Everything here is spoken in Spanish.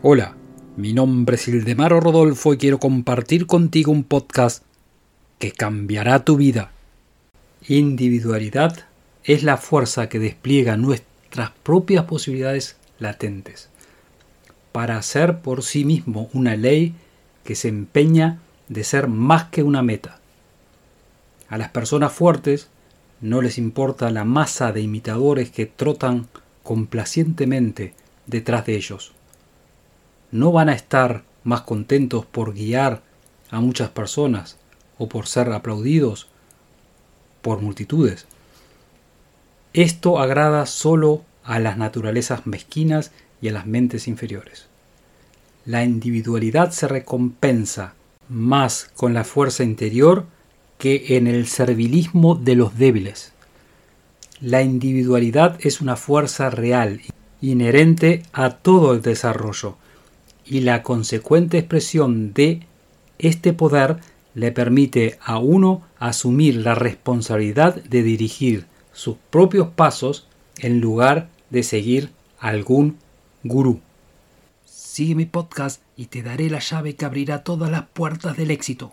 Hola, mi nombre es Ildemaro Rodolfo y quiero compartir contigo un podcast que cambiará tu vida. Individualidad es la fuerza que despliega nuestras propias posibilidades latentes para hacer por sí mismo una ley que se empeña de ser más que una meta. A las personas fuertes no les importa la masa de imitadores que trotan complacientemente detrás de ellos no van a estar más contentos por guiar a muchas personas o por ser aplaudidos por multitudes. Esto agrada solo a las naturalezas mezquinas y a las mentes inferiores. La individualidad se recompensa más con la fuerza interior que en el servilismo de los débiles. La individualidad es una fuerza real, inherente a todo el desarrollo, y la consecuente expresión de este poder le permite a uno asumir la responsabilidad de dirigir sus propios pasos en lugar de seguir algún gurú. Sigue mi podcast y te daré la llave que abrirá todas las puertas del éxito.